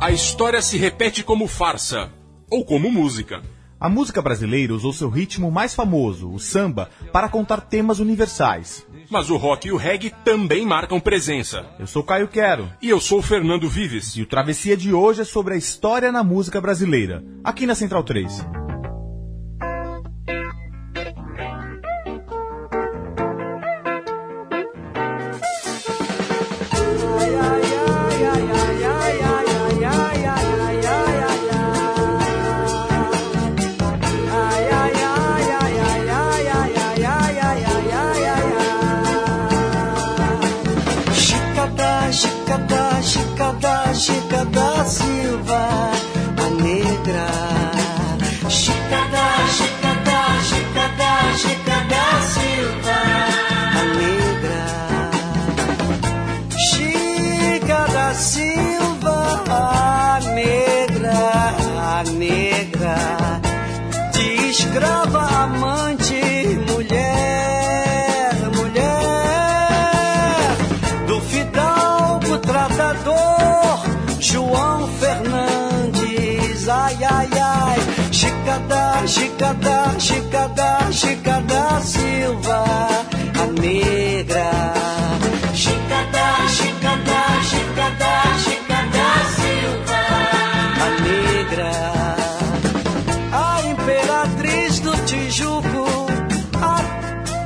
A história se repete como farsa ou como música. A música brasileira usou seu ritmo mais famoso, o samba, para contar temas universais. Mas o rock e o reggae também marcam presença. Eu sou Caio Quero. E eu sou o Fernando Vives. E o Travessia de hoje é sobre a história na música brasileira, aqui na Central 3. Chicada, Chicada Silva, a negra. Chicada, Chicada, Chicada, Chicada Silva, a negra. Chicada Silva, a negra, a negra. De escrava Chicada, Chicada, Chicada, Silva, a negra. Chicada, Chicada, Chicada, Chicada Silva, a negra. A imperatriz do Tijuco, a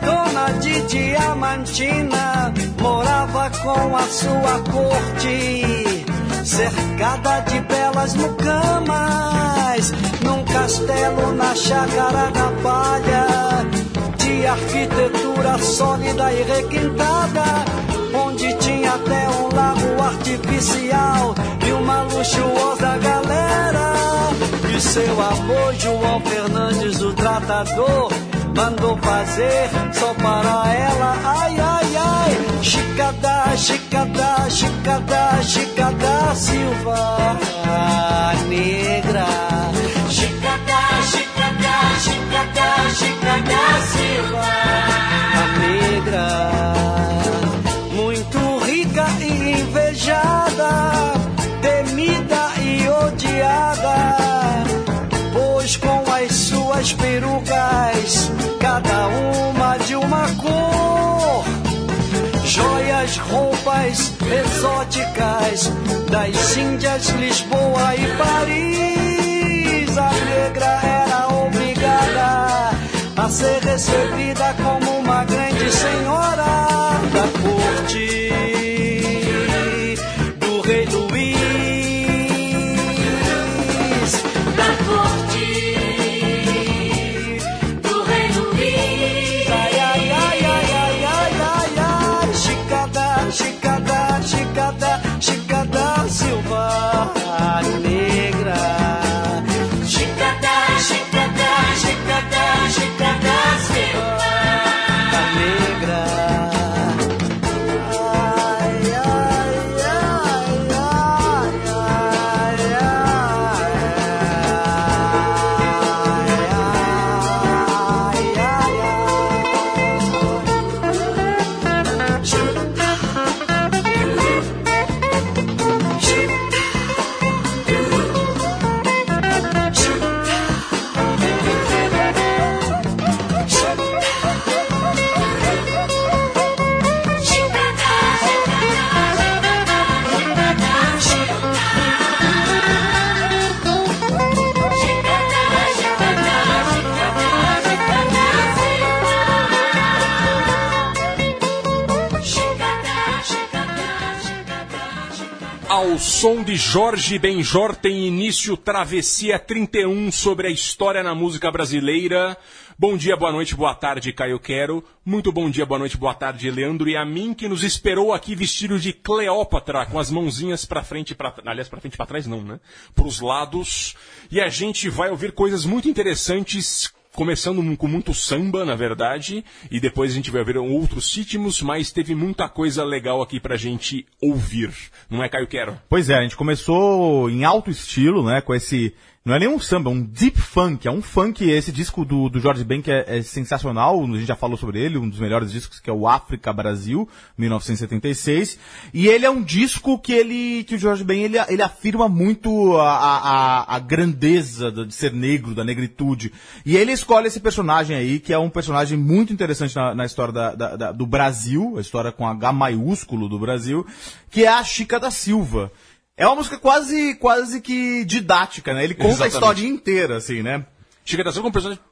dona de Diamantina, morava com a sua corte, cercada de belas mucamas, num castelo na chácara da palha, de arquitetura sólida e requintada, onde tinha até um lago artificial e uma luxuosa galera. E seu avô João Fernandes, o tratador, mandou fazer só para ela. Ai, ai, ai, Chicada, Chicada, Chicada, Chicada Silva, negra. Chicada, Chicada, Chicada, Chicada Silva, a negra. Muito rica e invejada, temida e odiada pois com as suas perucas, cada uma de uma cor, joias, roupas exóticas das Índias, Lisboa e Paris, a ser recebida como uma grande senhora da corte Jorge Benjor tem início Travessia 31 sobre a história na música brasileira. Bom dia, boa noite, boa tarde, Caio Quero. Muito bom dia, boa noite, boa tarde, Leandro e a mim, que nos esperou aqui vestido de Cleópatra, com as mãozinhas pra frente pra... Aliás, pra frente e pra trás não, né? Pros lados. E a gente vai ouvir coisas muito interessantes começando com muito samba, na verdade, e depois a gente vai ver outros ritmos, mas teve muita coisa legal aqui pra gente ouvir. Não é, Caio Quero? Pois é, a gente começou em alto estilo, né, com esse não é nem um samba, é um deep funk. É um funk, esse disco do, do Jorge Ben que é, é, sensacional, a gente já falou sobre ele, um dos melhores discos que é o África Brasil, 1976. E ele é um disco que ele, que o Jorge Ben ele, ele afirma muito a, a, a grandeza de ser negro, da negritude. E ele escolhe esse personagem aí, que é um personagem muito interessante na, na história da, da, da, do Brasil, a história com H maiúsculo do Brasil, que é a Chica da Silva. É uma música quase, quase que didática, né? Ele conta Exatamente. a história inteira, assim, né? Chica da Silva é um personagem.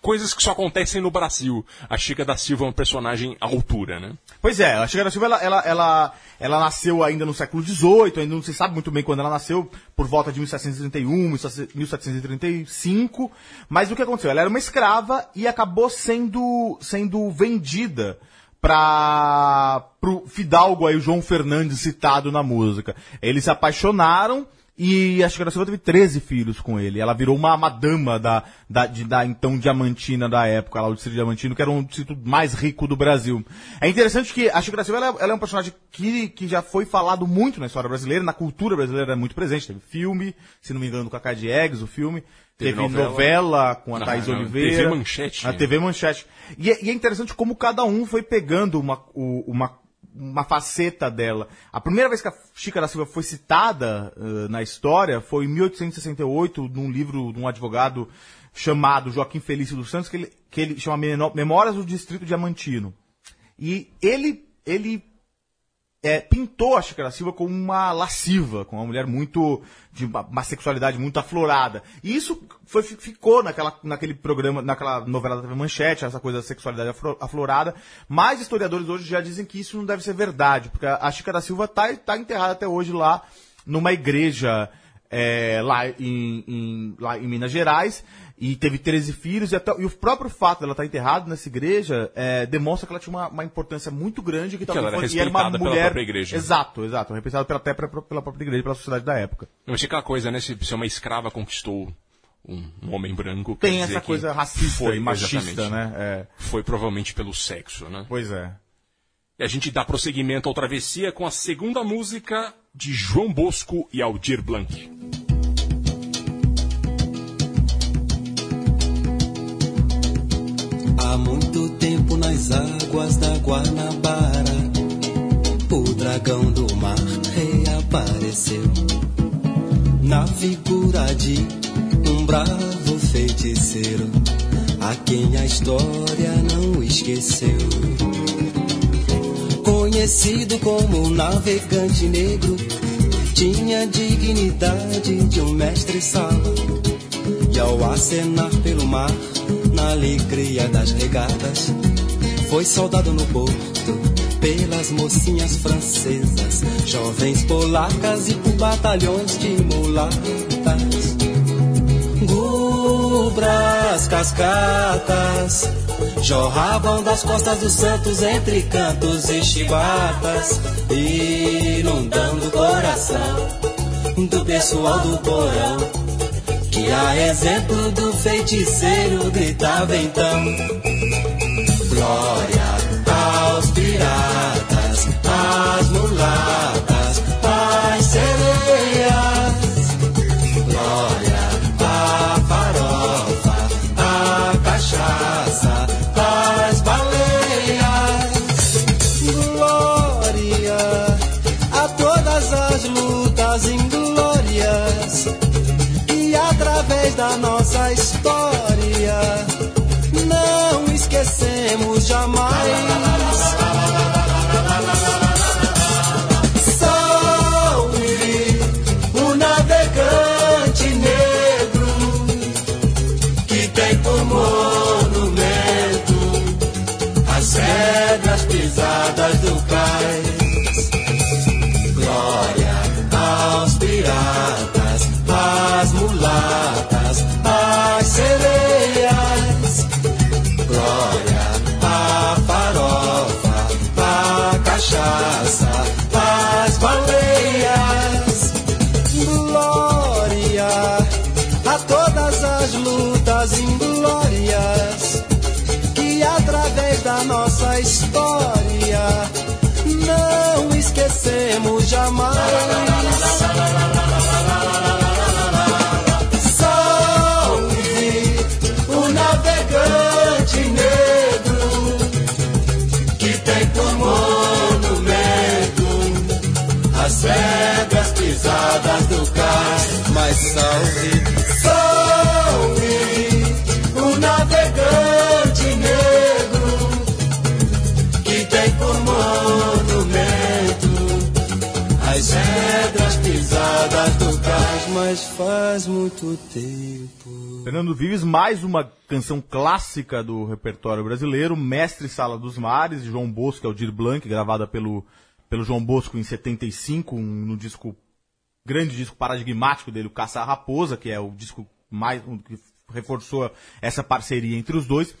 Coisas que só acontecem no Brasil. A Chica da Silva é um personagem à altura, né? Pois é, a Chica da Silva, ela, ela, ela, ela nasceu ainda no século XVIII, ainda não se sabe muito bem quando ela nasceu, por volta de 1731, 1735, mas o que aconteceu? Ela era uma escrava e acabou sendo, sendo vendida para pro Fidalgo aí, o João Fernandes citado na música. Eles se apaixonaram e a Chica da Silva teve 13 filhos com ele. Ela virou uma madama da, da, de, da então Diamantina da época, lá o distrito Diamantino, que era um distrito mais rico do Brasil. É interessante que a Chica Silva ela, ela é um personagem que, que já foi falado muito na história brasileira, na cultura brasileira é muito presente. Teve filme, se não me engano, do Cacá Diegues, o filme. Teve Teve, novela. novela, com a Na- Thaís na Oliveira. TV Manchete. Na TV Manchete. E, é- e é interessante como cada um foi pegando uma, uma, uma faceta dela. A primeira vez que a Chica da Silva foi citada eh, na história foi em 1868, num livro de um advogado chamado Joaquim Felício dos Santos, que ele, que ele chama Memórias do Distrito Diamantino. E ele, ele é, pintou a Chica da Silva como uma lasciva, como uma mulher muito de uma, uma sexualidade muito aflorada. E isso foi, ficou naquela, naquele programa, naquela novela da TV Manchete, essa coisa da sexualidade aflorada. Mas historiadores hoje já dizem que isso não deve ser verdade, porque a, a Chica da Silva está tá enterrada até hoje lá numa igreja é, lá, em, em- lá em Minas Gerais. E teve 13 filhos, e, até- e o próprio fato dela estar enterrada nessa igreja é, demonstra que ela tinha uma, uma importância muito grande que, ela era foi- e era uma respeitada pela mulher própria igreja. Exato, exato. Representado pela, até pela, pela própria igreja, pela sociedade da época. Eu achei aquela coisa, né? Se, se uma escrava conquistou um, um homem branco. Tem essa que coisa racista foi, e machista, né? É, Foi provavelmente pelo sexo, né? pois é. E a gente dá prosseguimento ao Travessia com a segunda música de João Bosco e Aldir Blanc. Tempo nas águas da Guanabara, o dragão do mar reapareceu na figura de um bravo feiticeiro, a quem a história não esqueceu. Conhecido como navegante negro, tinha dignidade de um mestre-sala. E ao acenar pelo mar, na alegria das regatas, foi soldado no porto pelas mocinhas francesas, jovens polacas e por batalhões de mulatas. Gubras, cascatas, jorravam das costas dos santos entre cantos e chibatas, inundando o coração do pessoal do porão. Que a exemplo do feiticeiro gritava então Glória história não esquecemos jamais. Salve o navegante negro que tem como monumento as pedras pisadas do cais. Mas salve Mas faz muito tempo. Fernando Vives, mais uma canção clássica do repertório brasileiro, Mestre Sala dos Mares, de João Bosco, Aldir Blanc, gravada pelo, pelo João Bosco em 75, um- no disco, grande disco paradigmático dele, o Caça a Raposa, que é o disco mais, um que reforçou essa parceria entre os dois.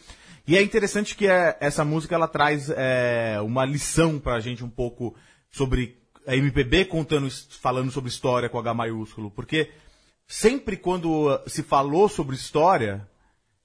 E é interessante que é, essa música ela traz é, uma lição pra gente um pouco sobre a MPB contando, falando sobre história com H maiúsculo, porque sempre quando uh, se falou sobre história,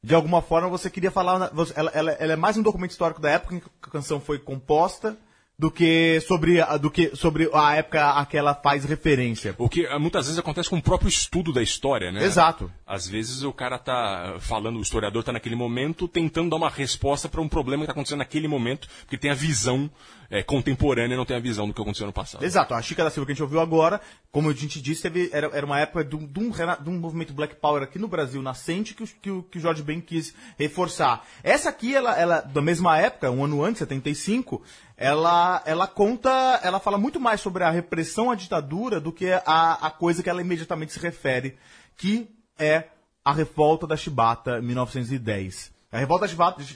de alguma forma você queria falar. Ela, ela- ela é mais um documento histórico da época em que a canção foi composta do que sobre, a- do que sobre a época a que ela faz referência. O que ah, muitas vezes acontece com o próprio estudo da história, né? Exato. Às vezes o cara tá falando, o historiador tá naquele momento tentando dar uma resposta para um problema que tá acontecendo naquele momento, porque tem a visão é, contemporânea não tem a visão do que aconteceu no passado. Exato, a Chica da Silva que a gente ouviu agora, como a gente disse, teve- era, era uma época de um, de um de um movimento Black Power aqui no Brasil nascente que, que, que o Jorge Ben quis reforçar. Essa aqui, ela, ela, da mesma época, um ano antes, 75, ela, ela conta, ela fala muito mais sobre a repressão à ditadura do que a, a coisa que ela imediatamente se refere, que é a revolta da Chibata, 1910. A revolta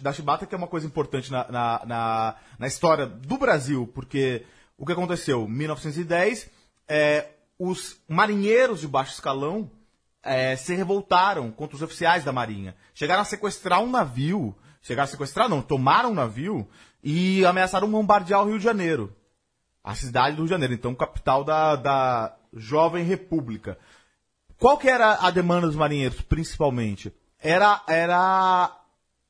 da Chibata, que é uma coisa importante na, na, na, na história do Brasil, porque o que aconteceu? Em 1910, é, os marinheiros de baixo escalão é, se revoltaram contra os oficiais da Marinha. Chegaram a sequestrar um navio, chegaram a sequestrar, não, tomaram um navio e ameaçaram bombardear o Rio de Janeiro. A cidade do Rio de Janeiro, então capital da, da jovem república. Qual que era a demanda dos marinheiros, principalmente? Era, era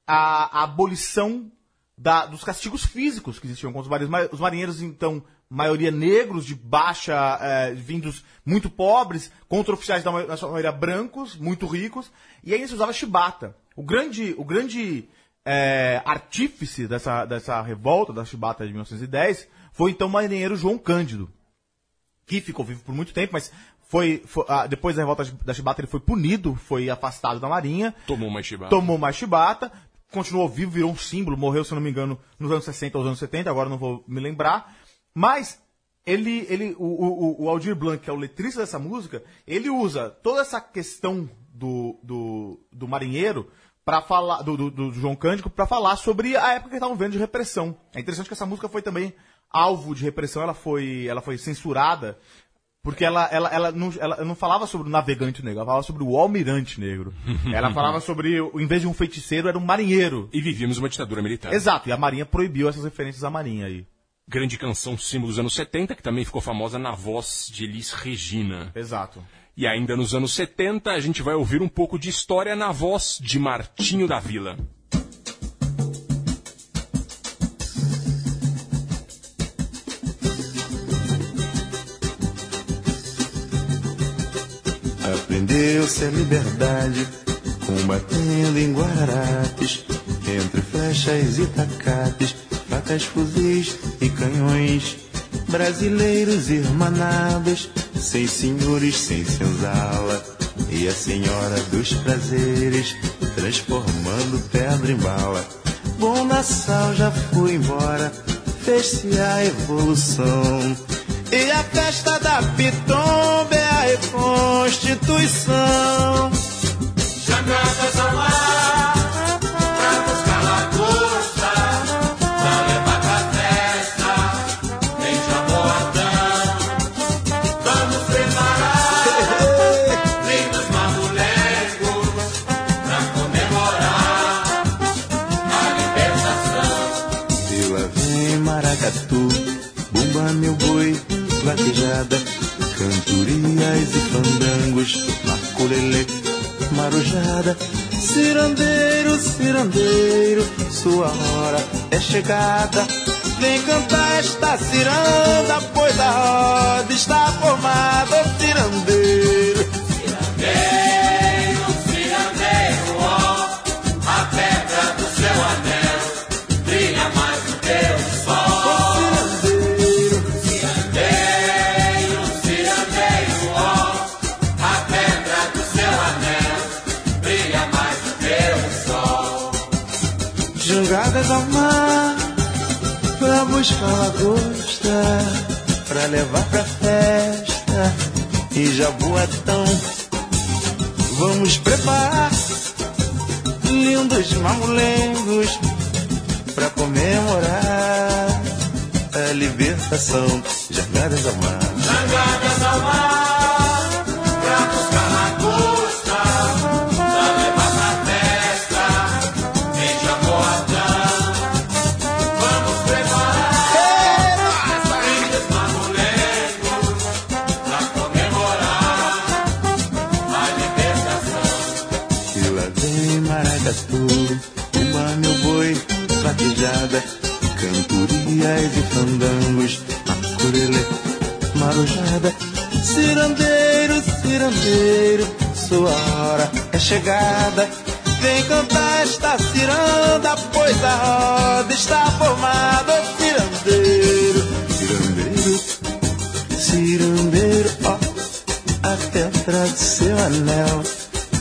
a, a abolição da- dos castigos físicos que existiam contra os marinheiros. Ma- Os marinheiros, então, maioria negros, de baixa, eh, vindos muito pobres, contra oficiais da maioria brancos, muito ricos, e aí se usava chibata. O grande, o grande eh, artífice dessa, dessa revolta, da chibata de 1910, foi então o marinheiro João Cândido que ficou vivo por muito tempo, mas foi, foi- ah, depois da revolta da Chibata ele foi punido, foi afastado da marinha, Tomou uma chibata. tomou mais Chibata, continuou vivo, virou um símbolo, morreu, se não me engano, nos anos 60 ou nos anos 70, agora não vou me lembrar, mas ele, ele o, o, o Aldir Blanc, que é o letrista dessa música, ele usa toda essa questão do, do, do marinheiro para falar do, do, do João Cândido para falar sobre a época que estavam vendo de repressão. É interessante que essa música foi também alvo de repressão, ela foi, ela foi censurada porque ela, ela, ela, não, ela não falava sobre o navegante negro, ela falava sobre o almirante negro. ela falava sobre, em vez de um feiticeiro, era um marinheiro. E vivíamos uma ditadura militar. Exato, e a Marinha proibiu essas referências à Marinha aí. Grande canção símbolo dos anos 70, que também ficou famosa na voz de Elis Regina. Exato. E ainda nos anos 70, a gente vai ouvir um pouco de história na voz de Martinho da Vila. Aprendeu a ser liberdade, combatendo em guararapes, entre flechas e tacapes, facas, fuzis e canhões. Brasileiros irmanados, sem senhores, sem senzala, e a senhora dos prazeres, transformando pedra em bala. Bom Nassau já foi embora, fez-se a evolução. E a festa da Pitomba a reconstituição. Jangadas ao ar, fandangos, maculelê, marujada, cirandeiro, cirandeiro, sua hora é chegada. Vem cantar esta ciranda, pois a roda está formada, cirandeiro. Jogadas ao mar, pra buscar lagosta, pra levar pra festa e jaboatão. Vamos preparar lindos mamulengos pra comemorar a libertação. Jogadas ao mar. Jangadas ao mar, cirandeiro, sua hora é chegada. Vem cantar esta ciranda, pois a roda está formada, Ô, cirandeiro, cirandeiro, cirandeiro, ó, a pedra do seu anel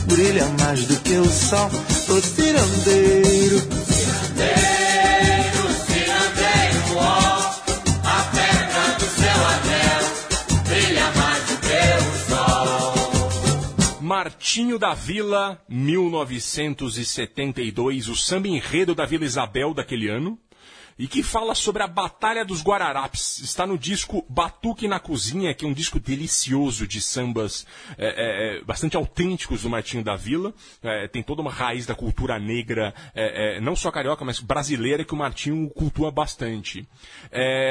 brilha mais do que o sol, cirandeiro. Cirandeiro, sol. Martinho da Vila, 1972, o samba enredo da Vila Isabel daquele ano, e que fala sobre a Batalha dos Guararapes. Está no disco Batuque na Cozinha, que é um disco delicioso de sambas é, é, é, bastante autênticos do Martinho da Vila. É, tem toda uma raiz da cultura negra, é, é, não só carioca, mas brasileira, que o Martinho cultua bastante.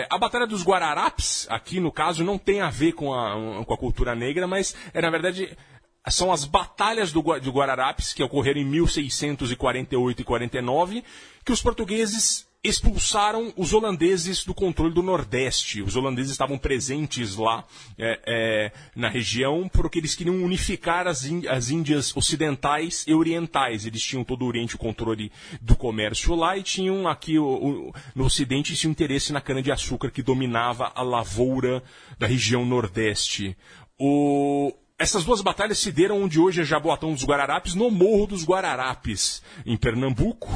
A Batalha dos Guararapes, aqui no caso, não tem a ver com a, com a cultura negra, mas é na verdade são as batalhas do, de Guararapes, que ocorreram em 1648 e 49, que os portugueses expulsaram os holandeses do controle do Nordeste. Os holandeses estavam presentes lá é, é, na região porque eles queriam unificar as, as Índias ocidentais e orientais. Eles tinham todo o Oriente o controle do comércio lá e tinham aqui o- o- no Ocidente tinham interesse na cana-de-açúcar que dominava a lavoura da região Nordeste. O, essas duas batalhas se deram onde hoje é Jaboatão dos Guararapes, no Morro dos Guararapes, em Pernambuco.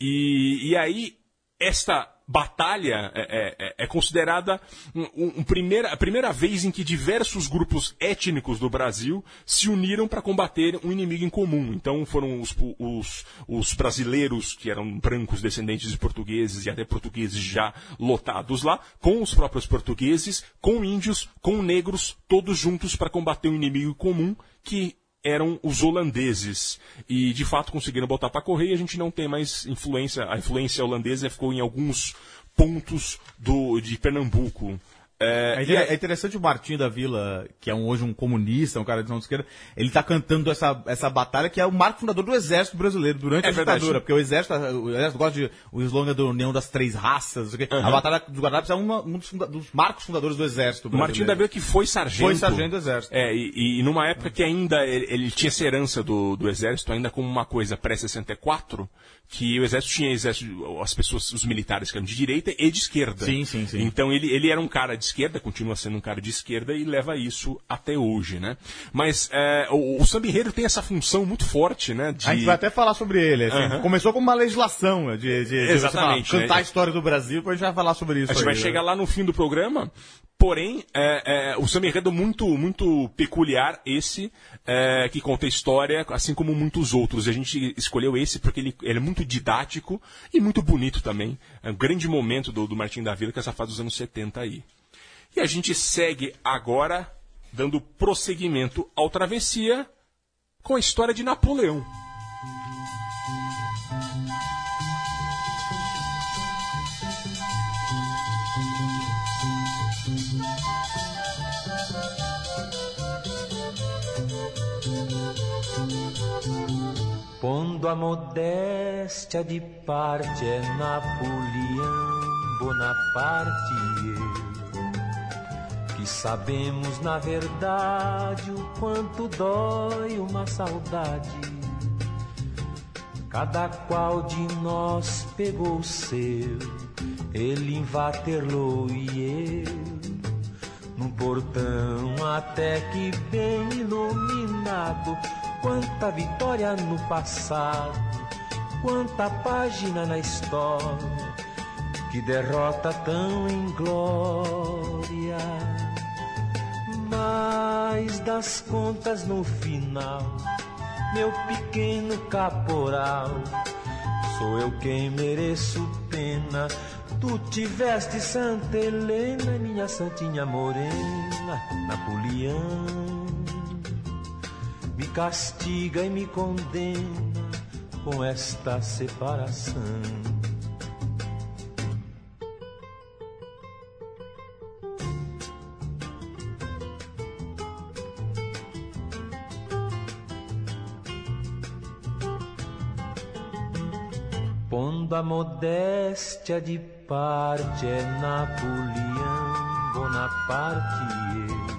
E, e aí, esta batalha é, é- é considerada um- um- primeira, a primeira vez em que diversos grupos étnicos do Brasil se uniram para combater um inimigo em comum. Então foram os, os- os brasileiros, que eram brancos descendentes de portugueses e até portugueses já lotados lá, com os próprios portugueses, com índios, com negros, todos juntos para combater um inimigo comum que eram os holandeses. E de fato conseguiram botar para correr e a gente não tem mais influência. A influência holandesa ficou em alguns pontos do, de Pernambuco. É, É, aí- é interessante o Martinho da Vila, que é um, hoje um comunista, um cara de esquerda, ele tá cantando essa, essa batalha que é o marco fundador do exército brasileiro durante É a verdade. ditadura, porque o exército, o exército gosta de, o slogan da União das Três Raças, quê. a batalha dos Guararapes é uma- um dos, funda- dos marcos fundadores do exército O brasileiro. Martinho da Vila que foi sargento. Foi sargento do exército. É, e, e numa época que ainda ele, ele tinha essa herança do, do exército, ainda como uma coisa pré-64, que o exército tinha exército, as pessoas, os militares que eram de direita e de esquerda. Sim, sim, sim. Então ele, ele era um cara de esquerda, continua sendo um cara de esquerda e leva isso até hoje, né? Mas é, o, o samba enredo tem essa função muito forte, né? De... A gente vai até falar sobre ele. assim. Começou como uma legislação né, de, de, de Exatamente, falar, cantar né? a história do Brasil, depois a gente vai falar sobre isso. A gente aí, vai né? chegar lá no fim do programa. Porém, é, é, o samba enredo muito, muito peculiar, esse, é, que conta história, assim como muitos outros. A gente escolheu esse porque ele, ele é muito didático e muito bonito também. É um grande momento do, do Martim da Vila, que é essa fase dos anos 70 aí. E a gente segue agora, dando prosseguimento ao Travessia, com a história de Napoleão. Pondo a modéstia de parte é Napoleão Bonaparte e eu que sabemos na verdade o quanto dói uma saudade. Cada qual de nós pegou o seu, ele em Waterloo e eu num portão até que bem iluminado. Quanta vitória no passado, quanta página na história, que derrota tão inglória. Mas das contas no final, meu pequeno caporal, sou eu quem mereço pena. Tu tiveste Santa Helena, minha santinha morena, Napoleão. Me castiga e me condena com esta separação. Pondo a modéstia de parte é Napoleão Bonaparte eu,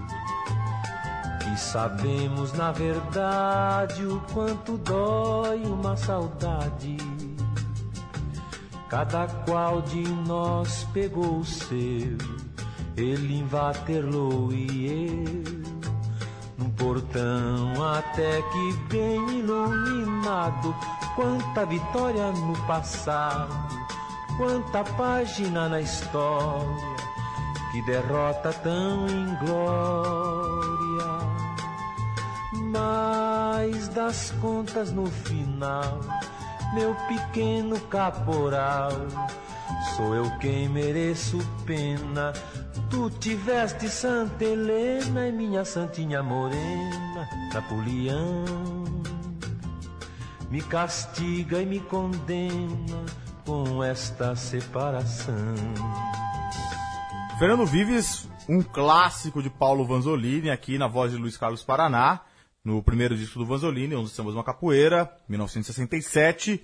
que sabemos na verdade o quanto dói uma saudade. Cada qual de nós pegou o seu, ele em Waterloo e eu num portão até que bem iluminado. Quanta vitória no passado, quanta página na história, que derrota tão inglória. Mas das contas no final, meu pequeno caporal, sou eu quem mereço pena. Tu tiveste Santa Helena e minha santinha morena, Napoleão. Me castiga e me condena com esta separação. Fernando Vives, um clássico de Paulo Vanzolini, aqui na voz de Luiz Carlos Paraná, no primeiro disco do Vanzolini, onde estamos uma capoeira, 1967.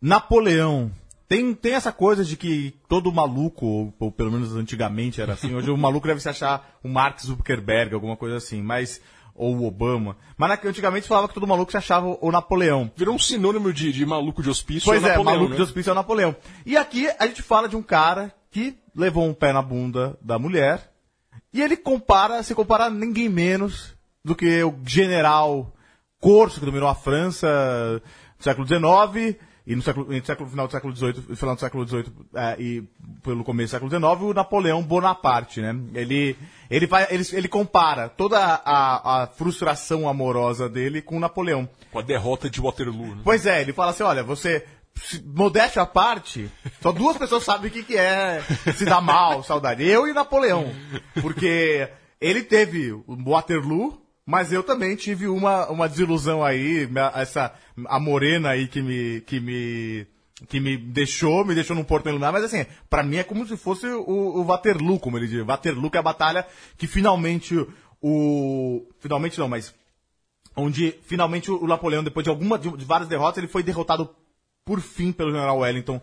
Napoleão. Tem, tem essa coisa de que todo maluco, ou, ou pelo menos antigamente era assim, hoje o maluco deve se achar o Mark Zuckerberg, alguma coisa assim, mas ou o Obama. Mas antigamente falava que todo maluco se achava o Napoleão. Virou um sinônimo de, de maluco de hospício. Pois é, Napoleão, maluco né? de hospício é o Napoleão. E aqui a gente fala de um cara que levou um pé na bunda da mulher e ele compara, se compara a ninguém menos do que o general Corso, que dominou a França no século XIX e no século, no século final do século XVIII, final do século XVIII é, e pelo começo do século XIX, o Napoleão Bonaparte, né? Ele, ele, vai, ele, ele compara toda a, a frustração amorosa dele com o Napoleão. Com a derrota de Waterloo. Né? Pois é, ele fala assim, olha, você, modéstia à parte, só duas pessoas sabem o que, que é se dar mal, saudade. Eu e Napoleão. Porque ele teve o Waterloo, mas eu também tive uma, uma desilusão aí, essa, a morena aí que me, que me, que me deixou, me deixou num porto iluminado, mas assim, pra mim é como se fosse o, o Waterloo, como ele diz. Waterloo que é a batalha que finalmente o, finalmente não, mas onde finalmente o Napoleão, depois de alguma de várias derrotas, ele foi derrotado por fim pelo general Wellington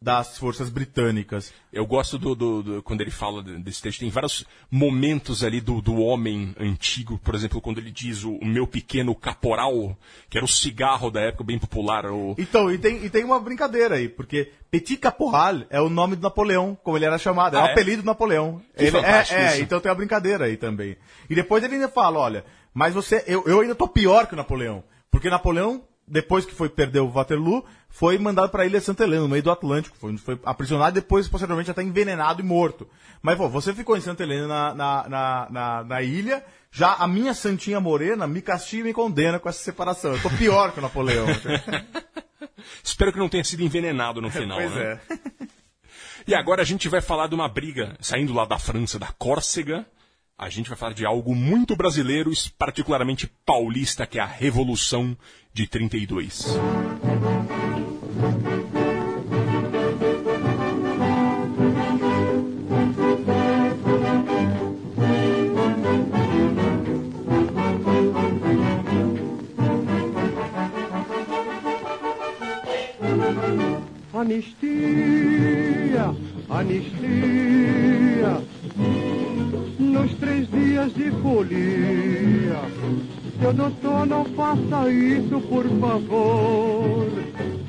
das forças britânicas. Eu gosto do, do- do- quando ele fala de- desse texto. Tem vários momentos ali do, do homem antigo, por exemplo, quando ele diz o, o meu pequeno caporal, que era o cigarro da época bem popular. O, Então, e tem, e tem uma brincadeira aí, porque Petit Caporal é o nome do Napoleão, como ele era chamado, é Ah, o é? apelido do Napoleão. Que Ele, é, é, então tem uma brincadeira aí também. E depois ele ainda fala, olha, mas você, eu, eu ainda tô pior que o Napoleão, porque Napoleão, depois que foi perder o Waterloo, foi mandado para a ilha Santa Helena, no meio do Atlântico, foi, foi aprisionado e depois, posteriormente, até envenenado e morto. Mas, pô, você ficou em Santa Helena na, na, na, na, na ilha, já a minha santinha morena me castiga e me condena com essa separação. Eu tô pior que o Napoleão. Espero que não tenha sido envenenado no final. pois né? é. E agora a gente vai falar de uma briga, saindo lá da França, da Córcega. A gente vai falar de algo muito brasileiro, particularmente paulista, que é a Revolução de 32. Anistia, anistia. Nos três dias de folia, seu doutor não faça isso, por favor.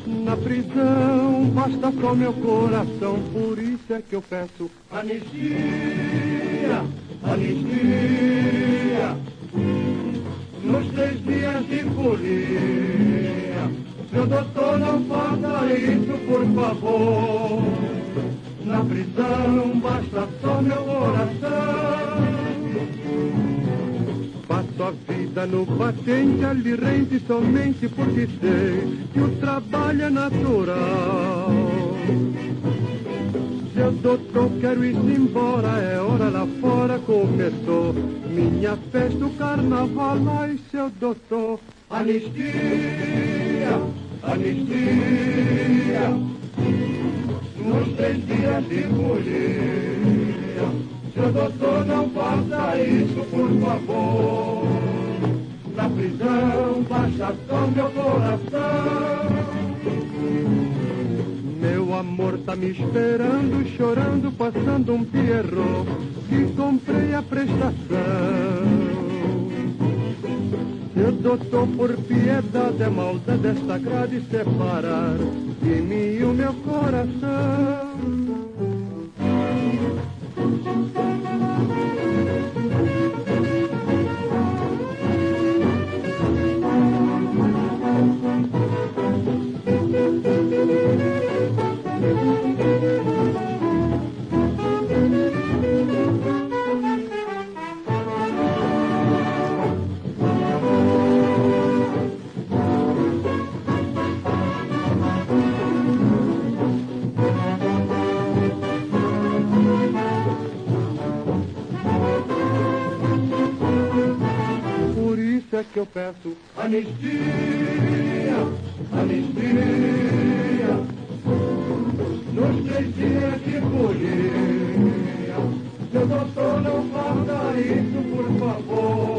Na prisão basta só meu coração, por isso é que eu peço anistia, anistia. Nos três dias de folia, seu doutor não faça isso, por favor. Na prisão basta só meu coração. Passo a vida no patente, ali rende somente porque sei que o trabalho é natural. Seu doutor, quero ir embora, é hora lá fora começou. Minha festa, o carnaval, ai seu doutor. Anistia, anistia. Nos três dias de folia. Seu doutor, não faça isso, por favor. Na prisão, baixa só meu coração. Meu amor tá me esperando, chorando, passando um pierrot que comprei a prestação. Seu doutor, por piedade, é maldade esta grade separar de mim e o meu coração. Thank you. É que eu peço anistia, anistia. Nos três dias de folia, seu doutor não faça isso, por favor.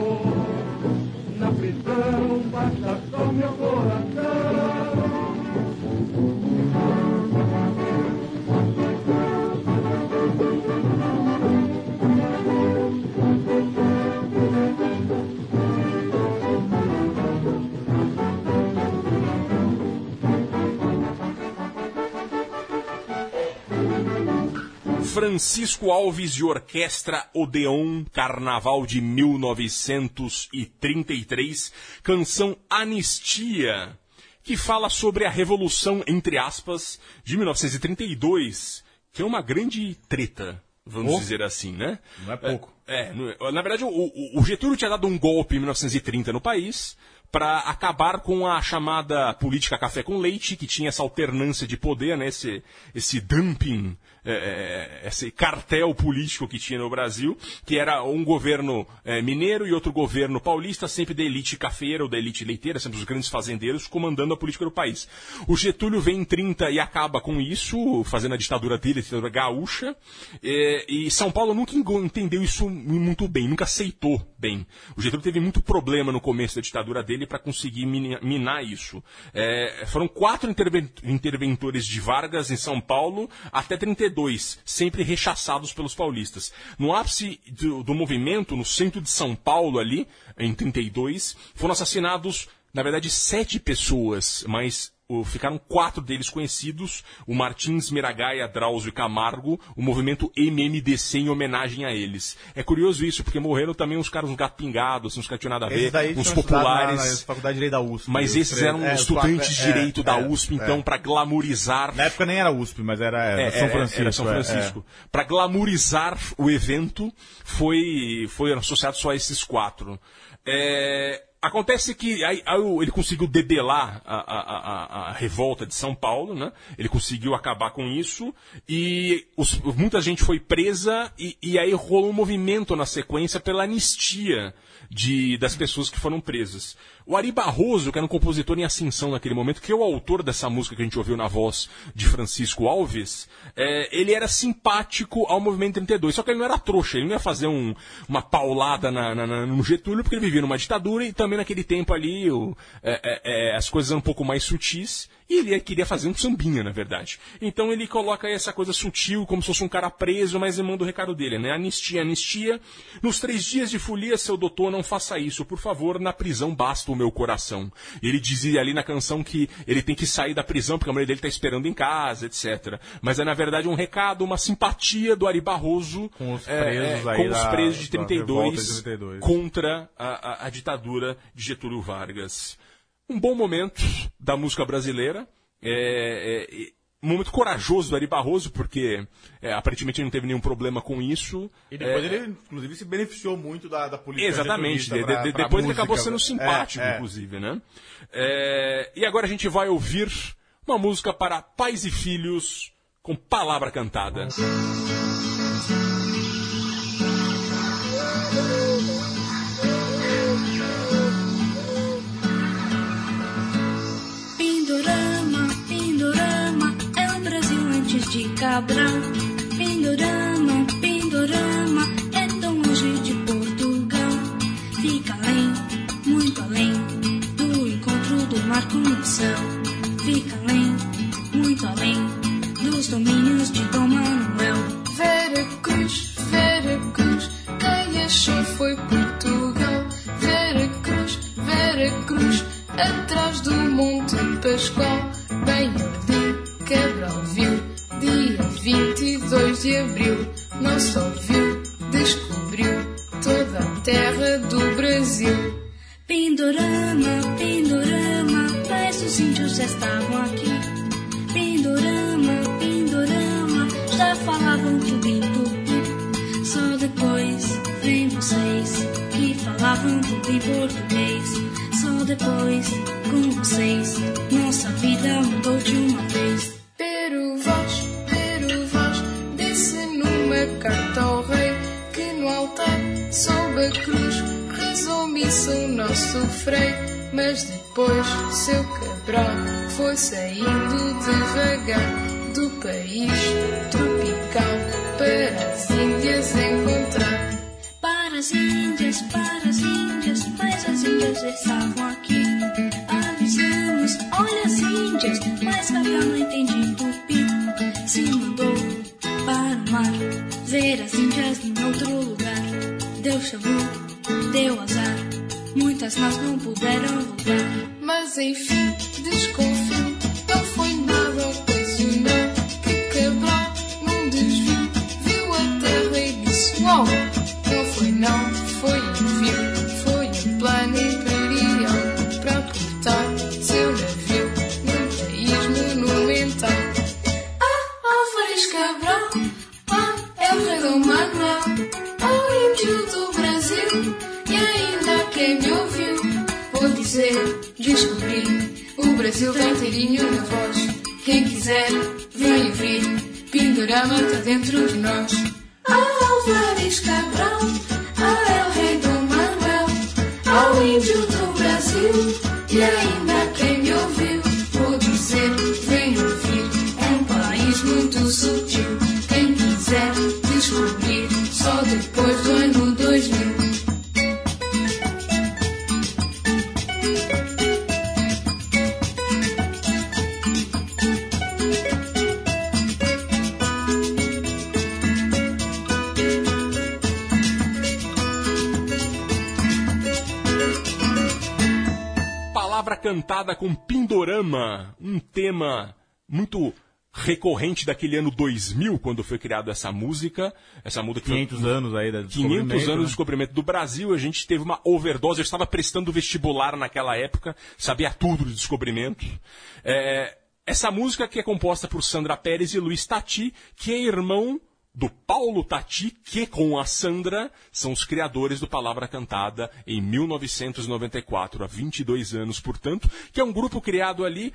Francisco Alves e Orquestra Odeon, Carnaval de 1933, canção Anistia, que fala sobre a Revolução, entre aspas, de 1932, que é uma grande treta, vamos Oh. dizer assim, né? Não é pouco. É, no- na verdade, o, o- o Getúlio tinha dado um golpe em 1930 no país para acabar com a chamada política café com leite, que tinha essa alternância de poder, né, esse, esse dumping, é, é, esse cartel político que tinha no Brasil, que era um governo é, mineiro e outro governo paulista, sempre da elite cafeira ou da elite leiteira, sempre os grandes fazendeiros comandando a política do país. O Getúlio vem em 30 e acaba com isso, fazendo a ditadura dele, a ditadura gaúcha, é, e São Paulo nunca entendeu isso muito bem, nunca aceitou bem. O Getúlio teve muito problema no começo da ditadura dele para conseguir mina- minar isso. É, foram quatro interven- interventores de Vargas em São Paulo até 32, sempre rechaçados pelos paulistas. No ápice do, do movimento, no centro de São Paulo ali, em 32, foram assassinados, na verdade, sete pessoas, mas o- ficaram quatro deles conhecidos, o Martins, Miragaia, Drauzio e Camargo, o movimento MMDC em homenagem a eles. É curioso isso, porque morreram também uns caras, uns gato pingados, uns caras que tinham nada a ver, uns populares. Na, na faculdade de Direito da USP. Mas esses eram é, estudantes de é, direito da é, USP, é. então, para glamorizar Na época nem era USP, mas era, era é, São Francisco. Era São é, Francisco. Para glamorizar o evento, foi, foi associado só a esses quatro. É, acontece que aí, aí ele conseguiu debelar a, a- a- a revolta de São Paulo, né? Ele conseguiu acabar com isso e os- muita gente foi presa e, e aí rolou um movimento na sequência pela anistia de, das pessoas que foram presas. O Ari Barroso, que era um compositor em ascensão naquele momento, que é o autor dessa música que a gente ouviu na voz de Francisco Alves, é, ele era simpático ao movimento 32, só que ele não era trouxa, ele não ia fazer um- uma paulada na- na- na- no Getúlio, porque ele vivia numa ditadura e também naquele tempo ali o, é, é, é, as coisas eram um pouco mais sutis e ele queria fazer um sambinha, na verdade. Então ele coloca essa coisa sutil, como se fosse um cara preso, mas ele manda o recado dele, né? Anistia, anistia. Nos três dias de folia, seu doutor, não faça isso. Por favor, na prisão basta o meu coração. Ele dizia ali na canção que ele tem que sair da prisão porque a mulher dele está esperando em casa, etc. Mas é, na verdade, um recado, uma simpatia do Ari Barroso Com os é, presos é, aí com os presos de da revolta 32, de 32. contra a, a- a ditadura de Getúlio Vargas. Um bom momento da música brasileira. É, é, é, momento corajoso do Ari Barroso, porque é, aparentemente ele não teve nenhum problema com isso. E depois É, ele, inclusive, se beneficiou muito da, da política Exatamente, de- pra- de- pra depois ele música. acabou sendo simpático, É, é. inclusive, né? É, e agora a gente vai ouvir uma música para pais e filhos com palavra cantada. Pindorama, de Cabral. Pindorama, Pindorama, é tão longe de Portugal. Fica além, muito além, do encontro do mar com o céu. Fica além, muito além, dizer, descobri, o Brasil tá inteirinho na voz. Quem quiser, vem ouvir, Pindorama tá dentro de nós. Ah, Álvares Cabral, ah, é o rei Dom Manuel, ao índio cantada com Pindorama, um tema muito recorrente daquele ano 2000, quando foi criada essa música. Essa música que foi- 500 anos aí da 500 descobrimento, anos né? de descobrimento do Brasil, a gente teve uma overdose, eu estava prestando vestibular naquela época, sabia tudo do descobrimento. É, essa música que é composta por Sandra Pérez e Luiz Tati, que é irmão do Paulo Tati, que com a Sandra são os criadores do Palavra Cantada em 1994, há 22 anos, portanto, que é um grupo criado ali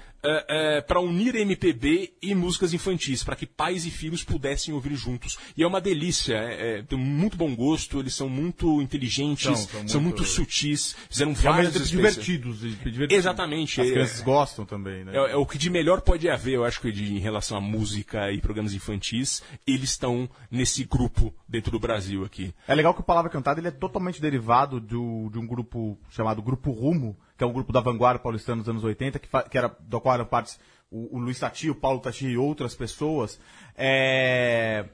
para unir MPB e músicas infantis, para que pais e filhos pudessem ouvir juntos. E é uma delícia, é, é, tem muito bom gosto, eles são muito inteligentes, São, são, são muito, muito- sutis, fizeram tempo especiais. divertidos, divertidos. Exatamente. As é- crianças gostam também, né? é, é o que de melhor pode haver, eu acho que de, em relação à música e programas infantis, eles estão nesse grupo dentro do Brasil aqui. É legal que o Palavra Cantada ele é totalmente derivado do, de um grupo chamado Grupo Rumo, que é um grupo da vanguarda paulistana dos anos 80, que, que era, do qual eram partes o, o Luiz Tati, o Paulo Tati e outras pessoas. É,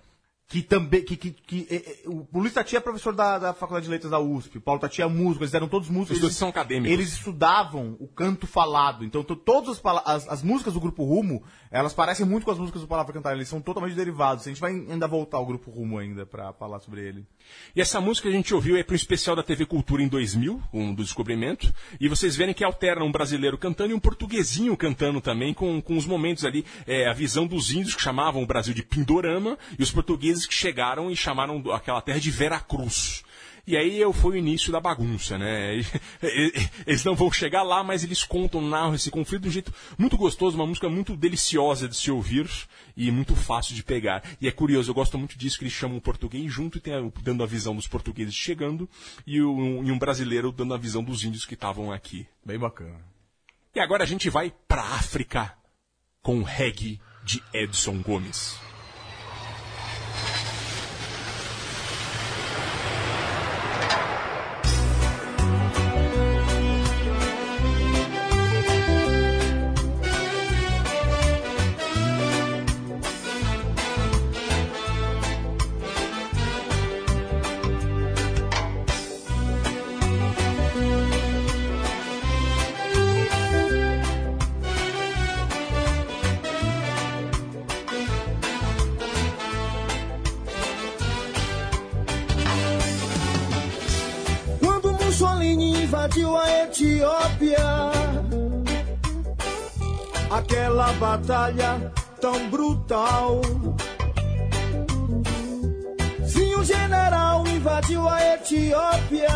que também. Que, que, que, é, é, o Luiz Tati é professor da, da Faculdade de Letras da USP, o Paulo Tati é músico, eles eram todos músicos. Eles- são acadêmicos. Eles estudavam o canto falado. Então, to- todas as, as, as músicas do Grupo Rumo, elas parecem muito com as músicas do Palavra Cantada. Eles são totalmente derivados. A gente vai ainda voltar ao Grupo Rumo ainda pra falar sobre ele. E essa música que a gente ouviu é para um especial da TV Cultura em 2000, um do descobrimento. E vocês verem que alterna um brasileiro cantando e um portuguesinho cantando também, com, com os momentos ali, é, a visão dos índios que chamavam o Brasil de Pindorama e os portugueses que chegaram e chamaram aquela terra de Veracruz. E aí eu- foi o início da bagunça, né? Eles não vão chegar lá, mas eles contam, narram esse conflito de um jeito muito gostoso, uma música muito deliciosa de se ouvir e muito fácil de pegar. E é curioso, eu gosto muito disso que eles chamam o português junto e dando a visão dos portugueses chegando e, e um brasileiro dando a visão dos índios que estavam aqui. Bem bacana. E agora a gente vai pra África com o reggae de Edson Gomes. Invadiu a Etiópia, aquela batalha tão brutal. Se um general invadiu a Etiópia,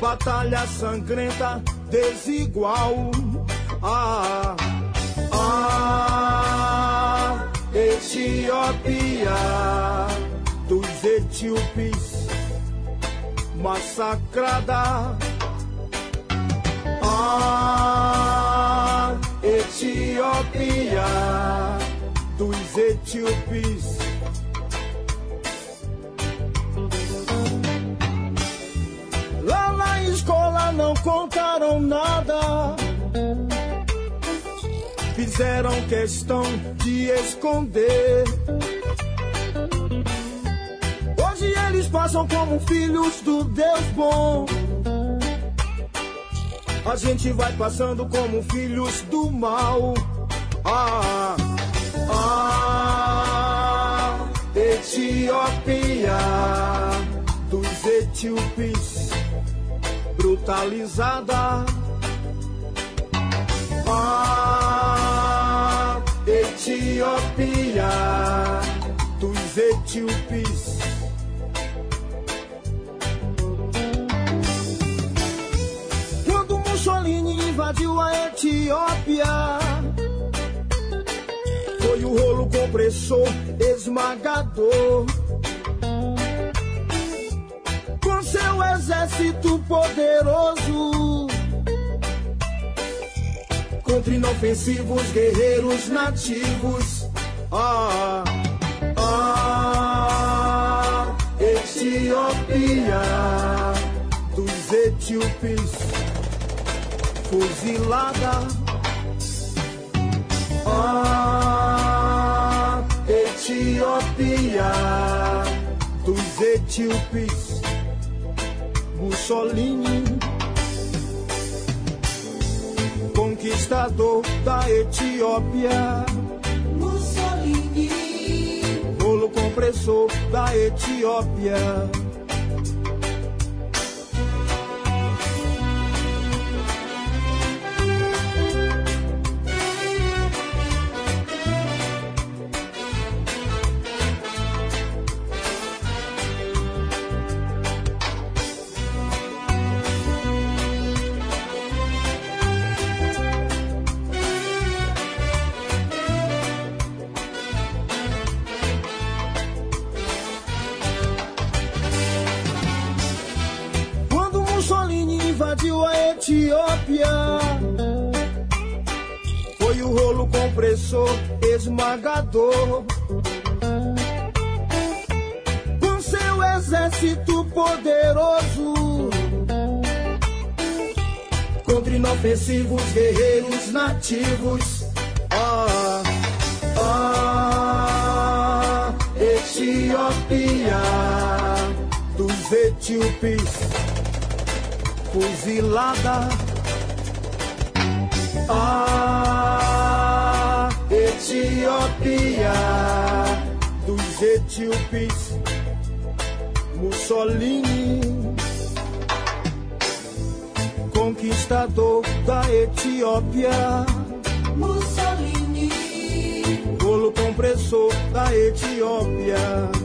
batalha sangrenta, desigual. Ah, ah, Etiópia dos etíopes massacrada. Ah, Etiópia dos etíopes. Lá na escola não contaram nada. Fizeram questão de esconder. Passam como filhos do Deus bom. A gente vai passando como filhos do mal. Ah, ah, Etiópia dos etíopes brutalizada. Ah, Etiópia dos etíopes invadiu a Etiópia, foi o rolo compressor esmagador. Com seu exército poderoso, contra inofensivos guerreiros nativos. Ah, ah, Etiópia dos etíopes fuzilada. Ah, Etiópia dos etíopes Mussolini conquistador da Etiópia. Mussolini. Rolo compressor da Etiópia inofensivos guerreiros nativos. Ah, ah, Etiópia dos etíopes fuzilada. Ah, Etiópia dos etíopes Mussolini conquistador da Etiópia. Mussolini, Rolo compressor da Etiópia.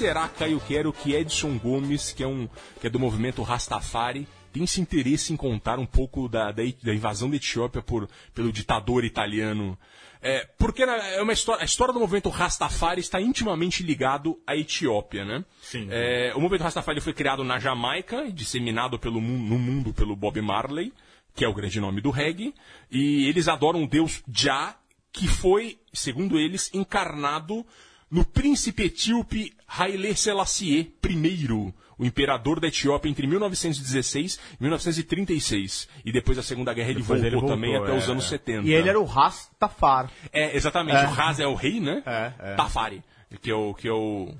Será, Caio Quero, que Edson Gomes, que é, um, que é do movimento Rastafari, tem esse interesse em contar um pouco da, da, da invasão da Etiópia por, pelo ditador italiano? É, porque é uma história, a história do movimento Rastafari está intimamente ligado à Etiópia, né? Sim. É, o movimento Rastafari foi criado na Jamaica, e disseminado pelo, no mundo pelo Bob Marley, que é o grande nome do reggae, e eles adoram o deus Jah, que foi, segundo eles, encarnado no príncipe etíope Haile Selassie I, o imperador da Etiópia entre 1916 e 1936. E depois da Segunda Guerra ele Depois voltou, ele voltou, também até é. os anos 70. E ele era o Rastafari. É, exatamente. É. O Raz é o rei, né? É, é. Tafari, que é o que é o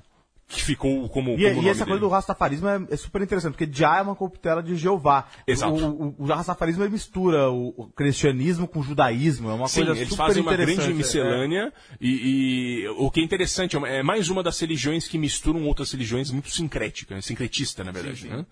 que ficou como, E, como e essa coisa dele. do rastafarismo é, é super interessante, porque Já é uma corruptela de Jeová. Exato. O, o, o rastafarismo mistura o, o cristianismo com o judaísmo, é uma Sim, coisa eles super fazem uma interessante. grande é. miscelânea e, e o que é interessante é é mais uma das religiões que misturam outras religiões muito sincrética, sincretista, na verdade. né?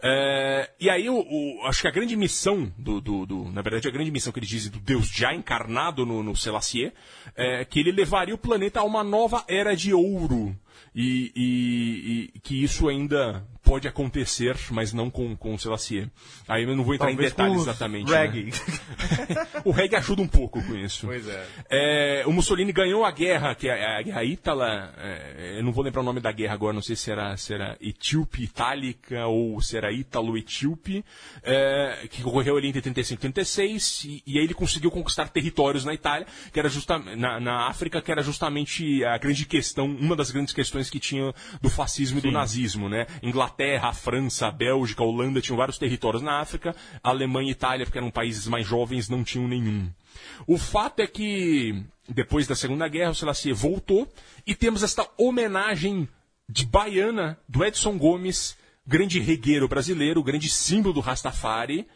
É, e aí, o, o- acho que a grande missão do, do- do- Na verdade, a grande missão que eles dizem do Deus já encarnado no, no Selassie é que ele levaria o planeta a uma nova era de ouro. E, e- e que isso ainda pode acontecer, mas não com, com o Selassie. Aí eu não vou entrar Talvez em detalhes exatamente. reggae. né? o reggae ajuda um pouco com isso. Pois é. É, o Mussolini ganhou a guerra, que é a guerra ítala, é, eu não vou lembrar o nome da guerra agora, não sei se era, se era Etíope Itálica ou se era Ítalo-Etíope, é, que ocorreu ali entre 35 e 36, e, e aí ele conseguiu conquistar territórios na Itália, que era justa, na, na África, que era justamente a grande questão, uma das grandes questões que tinha do fascismo e do nazismo, né? Inglaterra, a França, a Bélgica, a Holanda tinham vários territórios na África, a Alemanha e Itália, porque eram países mais jovens, não tinham nenhum. O fato é que, depois da Segunda Guerra, o Selassie voltou e temos esta homenagem de baiana do Edson Gomes, grande regueiro brasileiro, grande símbolo do Rastafari,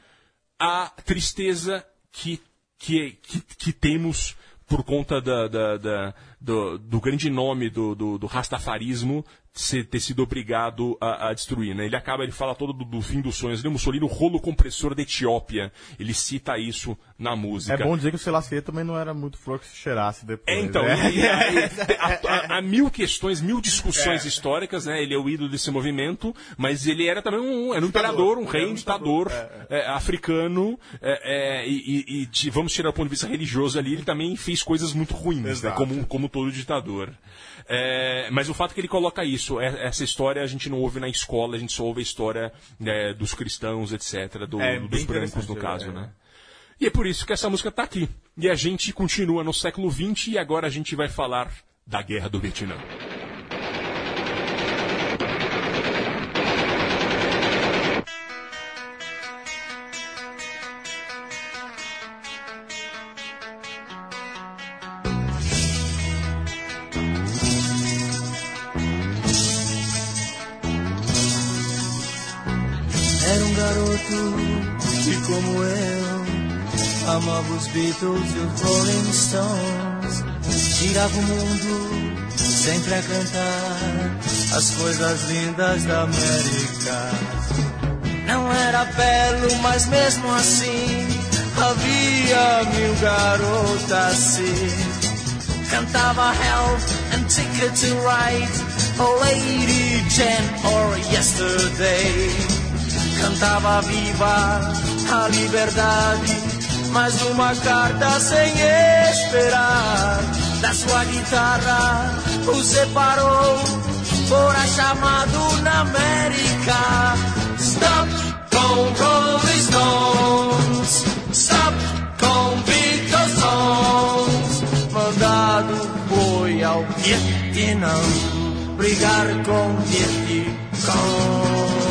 a tristeza que, que, que, que temos por conta da, da- da- do, do grande nome do, do, do rastafarismo ser, ter sido obrigado a, a destruir. Né? Ele acaba, ele fala todo do, do fim dos sonhos. Ele, Mussolini, o rolo compressor da Etiópia. Ele cita isso na música. É bom dizer que o Selassie também não era muito flor que se cheirasse depois. É, então, né? e- e- e- mil questões, mil discussões históricas, né? Ele é o ídolo desse movimento, mas ele era também um, era um imperador, um rei, um ditador é, africano, é, é, e, e- e de- vamos tirar o ponto de vista religioso ali, ele também fez coisas muito ruins, né? Exato. como, como todo ditador. É, mas o fato é que ele coloca isso, é- essa história a gente não ouve na escola, a gente só ouve a história né, dos cristãos, etc., do- É, dos brancos, no caso, é. né? E é por isso que essa música tá aqui. E a gente continua no século XX e agora a gente vai falar da Guerra do Vietnã. Garoto que como eu amava os Beatles e os Rolling Stones, girava o mundo sempre a cantar as coisas lindas da América. Não era belo, mas mesmo assim havia mil garotas assim. Cantava Help and Ticket to Ride, Oh Lady Jane or Yesterday. Cantava Viva a Liberdade, mais uma carta sem esperar. Da sua guitarra o separou, fora chamado na América. Stop com Rolling Stones, stop com Beatles Songs. Mandado foi ao Vietnã brigar com Vietcong.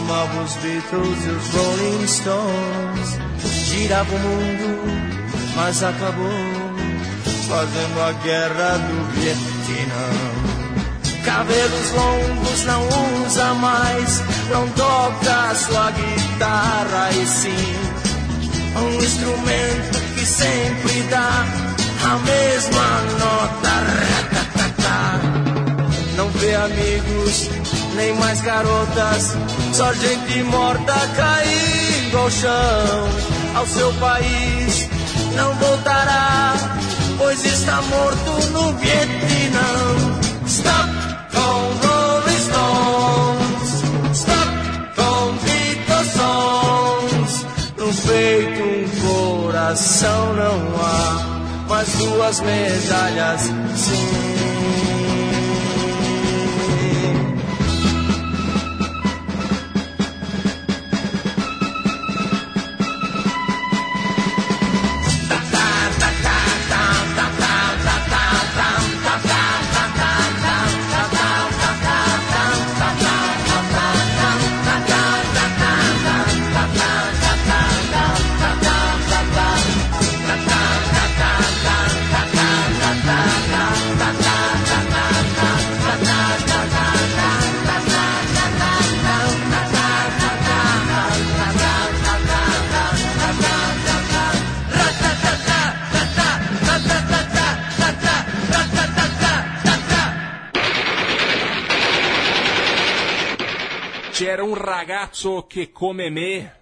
Amava os Beatles e os Rolling Stones. Girava o mundo, mas acabou fazendo a guerra do Vietnã. Cabelos longos não usa mais, não toca sua guitarra e sim um instrumento que sempre dá a mesma nota. Não vê amigos, nem mais garotas, só gente morta caindo ao chão. Ao seu país não voltará, pois está morto no Vietnã. Stop coração não há, mas duas medalhas sim. Ragazzo che come me.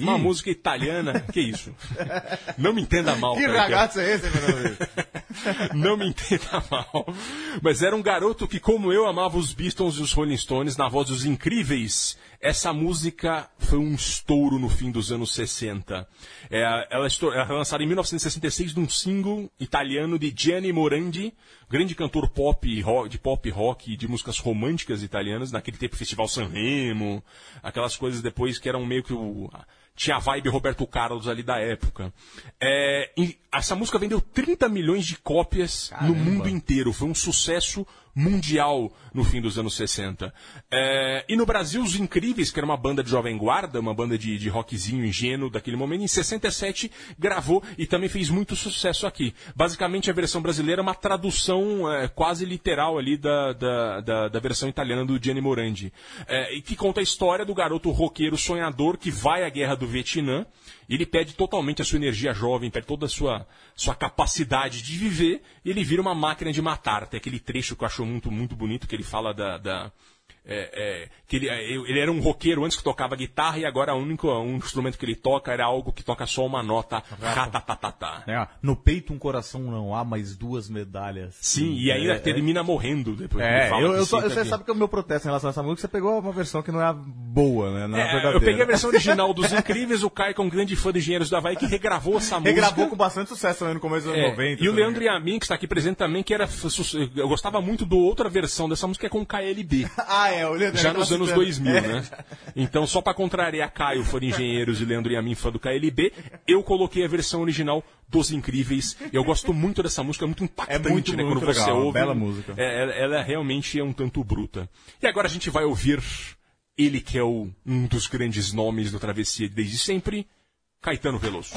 Uma música italiana. Que isso? Não me entenda mal. Que que- ragazzo é esse, meu Não me entenda mal. Mas era um garoto que, como eu, amava os Beatles e os Rolling Stones na voz dos incríveis. Essa música foi um estouro no fim dos anos 60. É, ela, foi lançada em 1966 num single italiano de Gianni Morandi, grande cantor pop, e ro- de pop rock e de músicas românticas italianas, naquele tempo Festival Sanremo, aquelas coisas depois que eram meio que o, tinha a vibe Roberto Carlos ali da época. É, essa música vendeu 30 milhões de cópias no mundo inteiro. Foi um sucesso mundial no fim dos anos 60. É, e no Brasil, Os Incríveis, que era uma banda de jovem guarda, uma banda de, de rockzinho ingênuo daquele momento, em 67 gravou e também fez muito sucesso aqui. Basicamente, a versão brasileira é uma tradução é, quase literal ali da, da, da, da versão italiana do Gianni Morandi. É, e que conta a história do garoto roqueiro sonhador que vai à guerra do Vietnã. Ele perde totalmente a sua energia jovem, perde toda a sua, sua capacidade de viver, e ele vira uma máquina de matar. Tem aquele trecho que eu acho muito, muito bonito, que ele fala da. da é, é, que ele, é, ele era um roqueiro antes que tocava guitarra e agora o único um instrumento que ele toca era algo que toca só uma nota. Ratatatata. É, no peito um coração não há, mais duas medalhas. Sim, e ainda É, termina morrendo depois. É, eu, eu só, você sabe que o meu protesto em relação a essa música, você pegou uma versão que não é a boa, né? Não é, É, verdadeira. eu peguei a versão original dos Incríveis, o Caio, que é um grande fã de Engenheiros do Havaí, que regravou essa música. Regravou com bastante sucesso no começo dos anos É, 90. e o. Leandro Yamin, que está aqui presente também, que era. Eu gostava muito do outra versão dessa música, que é com o KLB. Ah, é, É, o Leandro já nos anos citando. 2000, É. né? Então, só pra contrariar Caio, fã de Engenheiros, e Leandro e a mim, fã do KLB, eu coloquei a versão original dos Incríveis. Eu gosto muito dessa música, é muito impactante, É muito, né? muito quando você legal, ouve. bela música. É, ela, ela realmente é um tanto bruta. E agora a gente vai ouvir ele que é o- um dos grandes nomes do Travessia desde sempre, Caetano Veloso.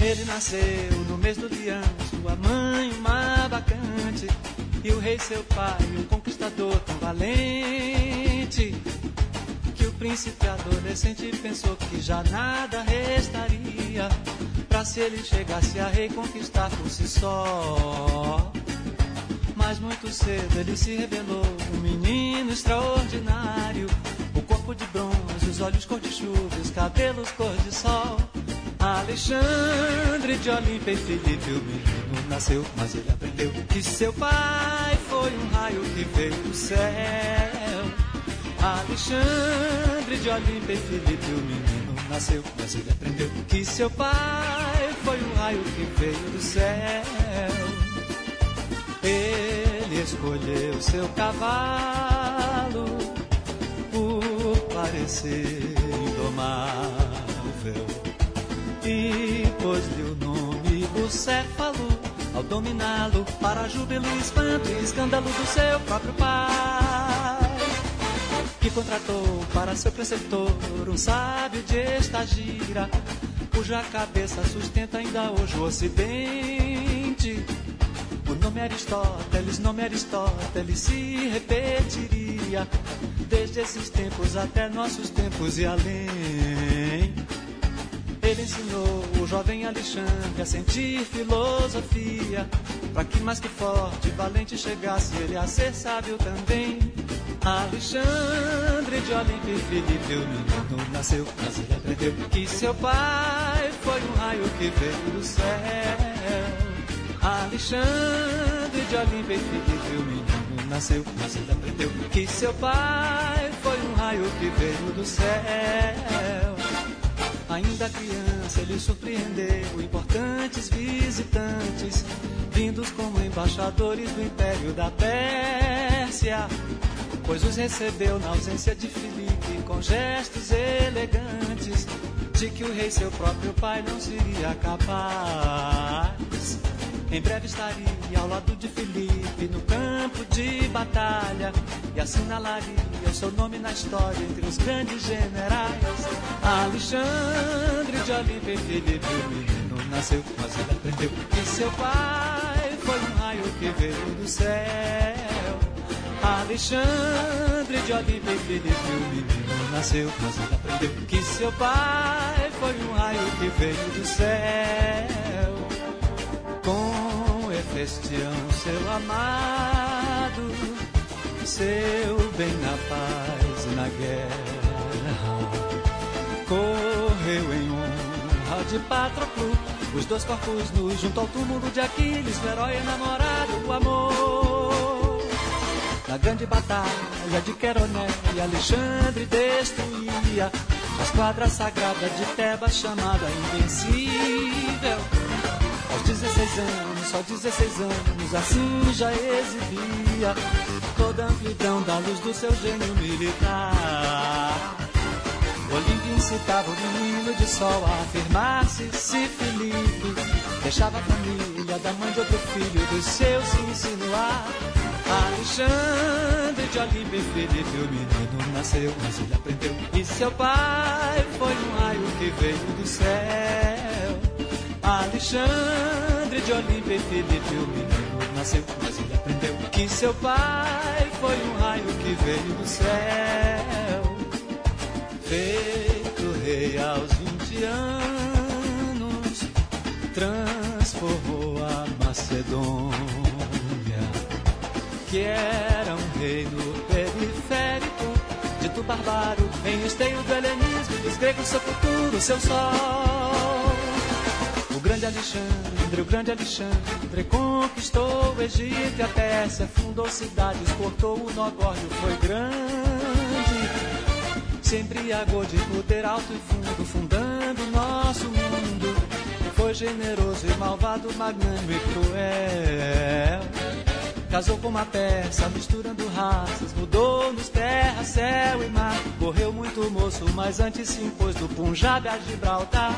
Ele nasceu no mês do leão, sua mãe uma bacante, e o rei seu pai um conquistador tão valente, que o príncipe adolescente pensou que já nada restaria, pra se ele chegasse a rei conquistar por si só. Mas muito cedo ele se revelou, um menino extraordinário, o corpo de bronze, os olhos cor de chuva, os cabelos cor de sol. Alexandre de Olímpia e Felipe, o menino nasceu, mas ele aprendeu que seu pai foi um raio que veio do céu. Alexandre de Olímpia e Felipe, o menino nasceu, mas ele aprendeu que seu pai foi um raio que veio do céu. Ele escolheu seu cavalo por parecer indomável nome Bucéfalo ao dominá-lo para júbilo, espanto e escândalo do seu próprio pai que contratou para seu preceptor um sábio de estagira cuja cabeça sustenta ainda hoje o ocidente o nome Aristóteles, nome Aristóteles se repetiria desde esses tempos até nossos tempos e além. Ele ensinou o jovem Alexandre a sentir filosofia, para que mais que forte e valente chegasse ele a ser sábio também. Alexandre de Olímpia e Felipe, o menino nasceu, mas ele aprendeu que seu pai foi um raio que veio do céu. Alexandre de Olímpia e Felipe, o menino nasceu, mas ele aprendeu que seu pai foi um raio que veio do céu. Ainda criança, ele surpreendeu importantes visitantes, vindos como embaixadores do Império da Pérsia. Pois os recebeu na ausência de Filipe com gestos elegantes, de que o rei, seu próprio pai, não seria capaz. Em breve estaria ao lado de Filipe no campo de batalha e assinalaria o seu nome na história entre os grandes generais. Alexandre de Olímpia e Filipe, o menino nasceu, mas ele aprendeu que seu pai foi um raio que veio do céu. Alexandre de Olímpia e Filipe, o menino nasceu, mas ele aprendeu que seu pai foi um raio que veio do céu com Hefestião, seu amado, seu bem na paz e na guerra. Correu em de Patroclo, os dois corpos nus junto ao túmulo de Aquiles, o herói enamorado do amor. Na grande batalha de Queroné, Alexandre destruía a esquadra sagrada de Tebas chamada Invencível. Aos 16 anos, só 16 anos, assim já exibia toda a amplidão da luz do seu gênio militar. Incitava o menino de sol a afirmar-se se Felipe deixava a família da mãe de outro filho dos seus se insinuar. Alexandre de Olímpia e Felipe, o menino nasceu, mas ele aprendeu que seu pai foi um raio que veio do céu. Alexandre de Olímpia e Felipe, o menino nasceu, mas ele aprendeu que seu pai foi um raio que veio do céu. Aos 20 anos, transformou a Macedônia, que era um reino periférico, dito barbaro, em esteio do helenismo, dos gregos seu futuro, seu sol. O grande Alexandre, o grande Alexandre conquistou o Egito e a Pérsia, fundou cidades, cortou o nó górdio, foi grande. Se embriagou de poder alto e fundo, fundando nosso mundo. foi generoso e malvado, magnânimo e cruel. Casou com uma peça, misturando raças, mudou nos terra, céu e mar. Correu muito moço, mas antes se impôs do Punjab a Gibraltar.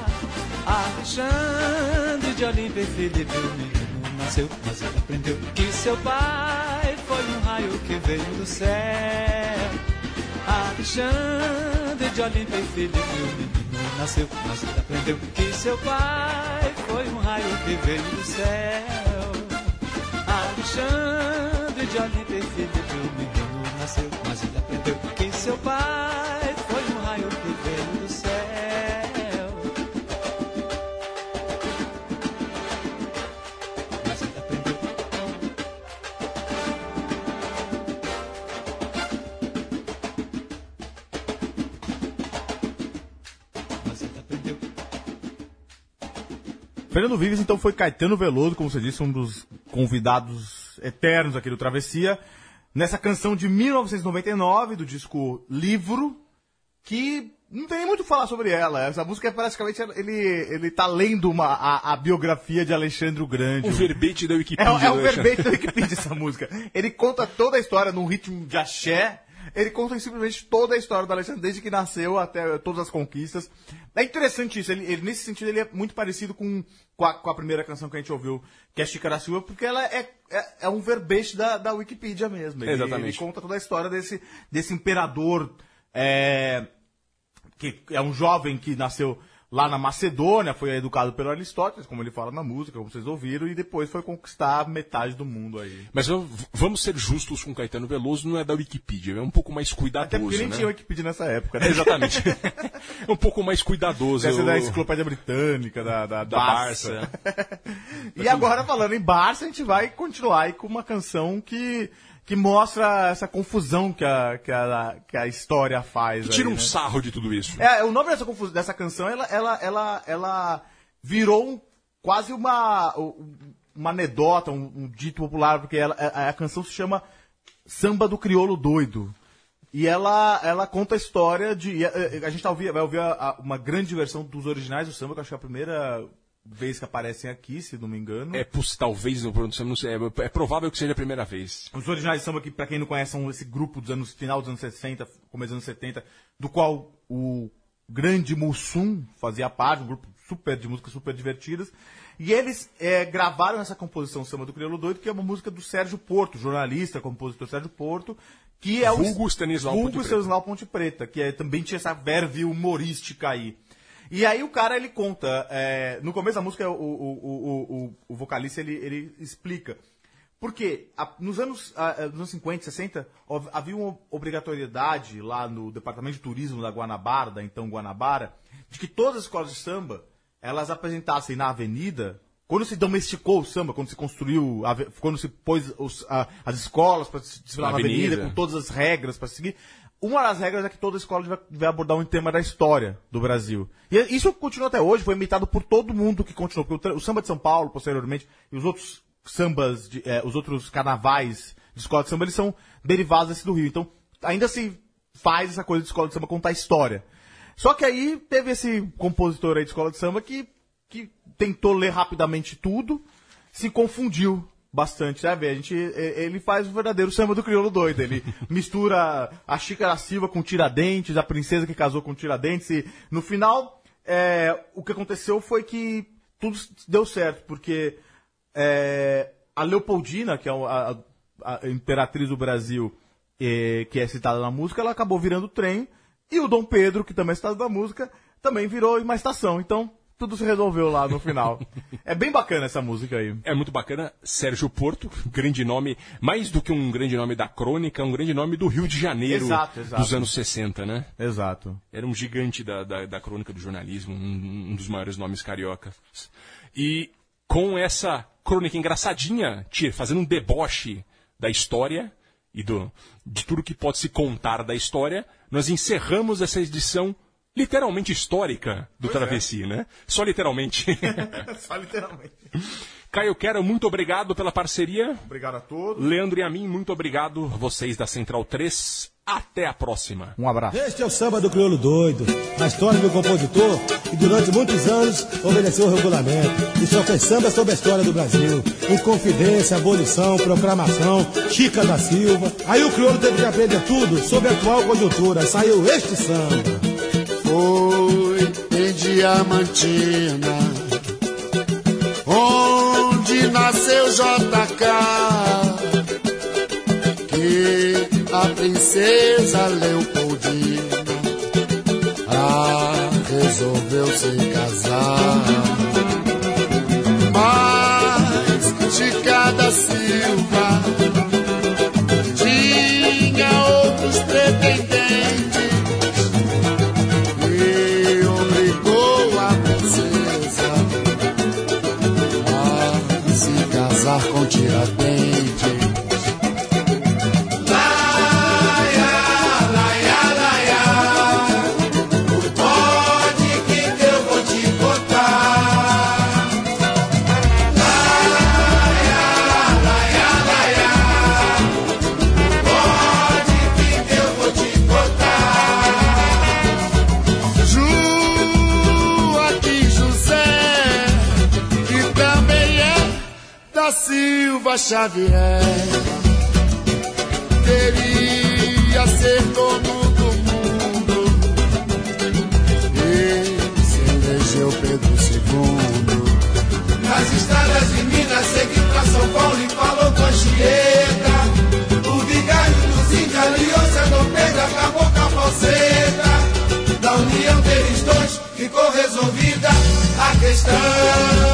Alexandre de Olímpia e Felipe, o menino nasceu, mas ele aprendeu que seu pai foi um raio que veio do céu. Alexandre de Olímpia e Felipe, o menino nasceu, mas ele aprendeu que seu pai foi um raio que veio do céu. Alexandre de Olímpia e Felipe, o menino nasceu, mas ele aprendeu que seu pai Fernando Vives, então, foi Caetano Veloso, como você disse, um dos convidados eternos aqui do Travessia, nessa canção de 1999, do disco Livro, que não tem nem muito o que falar sobre ela. Essa música é praticamente, ele, ele tá lendo uma, a, a biografia de Alexandre o Grande. O verbete da É, Wikipedia. é o né, verbete da Wikipedia essa música. Ele conta toda a história num ritmo de axé. Ele conta simplesmente toda a história do Alexandre, desde que nasceu até todas as conquistas. É interessante isso. Ele, ele, nesse sentido, ele é muito parecido com, com, a, com a primeira canção que a gente ouviu, que é Chicara Silva, porque ela é, é, é um verbete da, da Wikipedia mesmo. Ele, Exatamente. Ele conta toda a história desse, desse imperador, é, que é um jovem que nasceu lá na Macedônia, foi educado pelo Aristóteles, como ele fala na música, como vocês ouviram, e depois foi conquistar metade do mundo aí. Mas vamos ser justos com Caetano Veloso, não é da Wikipedia, é um pouco mais cuidadoso. Até porque nem né? tinha Wikipedia nessa época, né? É, Exatamente. é um pouco mais cuidadoso. Essa é eu- da enciclopédia britânica, da, da, Da Barça. e agora, falando em Barça, a gente vai continuar aí com uma canção que, que mostra essa confusão que a, que a, que a história faz. Que tira aí, um né? sarro de tudo isso. É, o nome dessa, confus- dessa canção, ela, ela, ela, ela virou um- quase uma, uma anedota, um, um dito popular, porque ela, a, a canção se chama Samba do Crioulo Doido. E ela, ela conta a história de. A, a gente tá vai ouvir a- a- uma grande versão dos originais do samba, que eu acho que é a primeira vez que aparecem aqui, se não me engano. É, poss- talvez, não, não sei, é, é provável que seja a primeira vez. Os originais de samba, que pra quem não conhece, são esse grupo dos anos final dos anos 60, começo dos anos 70, do qual o grande Mussum fazia parte, um grupo super de músicas super divertidas. E eles é, gravaram essa composição Samba do Crioulo Doido, que é uma música do Sérgio Porto, jornalista, compositor Sérgio Porto, que é o Vulgo. Stanislau Ponte Preta, que é- também tinha essa verve humorística aí. E aí o cara, ele conta, é, no começo da música, o, o, o, o, vocalista, ele, ele explica. Porque a- nos, anos, ah, nos anos 50, 60, houve- havia uma obrigatoriedade lá no Departamento de Turismo da Guanabara, da então Guanabara, de que todas as escolas de samba, elas apresentassem na avenida, quando se domesticou o samba, quando se construiu, a quando se pôs os- a- as escolas para desfilar Na na avenida, avenida. com todas as regras para seguir, uma das regras é que toda escola vai, abordar um tema da história do Brasil. E isso continua até hoje, foi imitado por todo mundo que continuou. O, o samba de São Paulo, posteriormente, e os outros sambas, de- eh, os outros carnavais de escola de samba, eles são derivados desse do Rio. Então, ainda se faz essa coisa de escola de samba contar história. Só que aí teve esse compositor aí de escola de samba que, que tentou ler rapidamente tudo, se confundiu bastante, sabe? A gente, ele faz o verdadeiro samba do crioulo doido. Ele mistura a Xícara Silva com Tiradentes, a princesa que casou com Tiradentes, e no final, é, o que aconteceu foi que tudo deu certo, porque é, a Leopoldina, que é a, a- a imperatriz do Brasil, eh, que é citada na música, ela acabou virando trem, e o Dom Pedro, que também é citado na música, também virou uma estação. Então, tudo se resolveu lá no final. é bem bacana essa música aí. É muito bacana. Sérgio Porto, grande nome, mais do que um grande nome da crônica, um grande nome do Rio de Janeiro Exato, exato. dos anos 60, né? Exato. Era um gigante da, da, da crônica do jornalismo, um, um dos maiores nomes cariocas. E com essa crônica engraçadinha, tia, fazendo um deboche da história e do, de tudo que pode se contar da história, nós encerramos essa edição literalmente histórica do Pois é. Travessia, né? Só literalmente. Só literalmente. Caio Quero, muito obrigado pela parceria. Obrigado a todos. Leandro e a mim, muito obrigado. Vocês da Central 3. Até a próxima. Um abraço. Este é o samba do crioulo doido, a história do compositor que durante muitos anos obedeceu o regulamento e só fez samba sobre a história do Brasil. Inconfidência, abolição, proclamação, Chica da Silva. Aí o crioulo teve que aprender tudo sobre a atual conjuntura. Saiu este samba. Foi em Diamantina, onde nasceu JK, que a princesa Leopoldina ah, resolveu se casar. Mas Chica da Silva casar com. Xavier. Queria ser dono do mundo. E se elegeu Pedro II. Nas estradas de Minas, Segui pra São Paulo e falou com Anchieta. O vigário dos índios, aliança não Pedro acabou com a falseta. Da união deles dois, ficou resolvida a questão.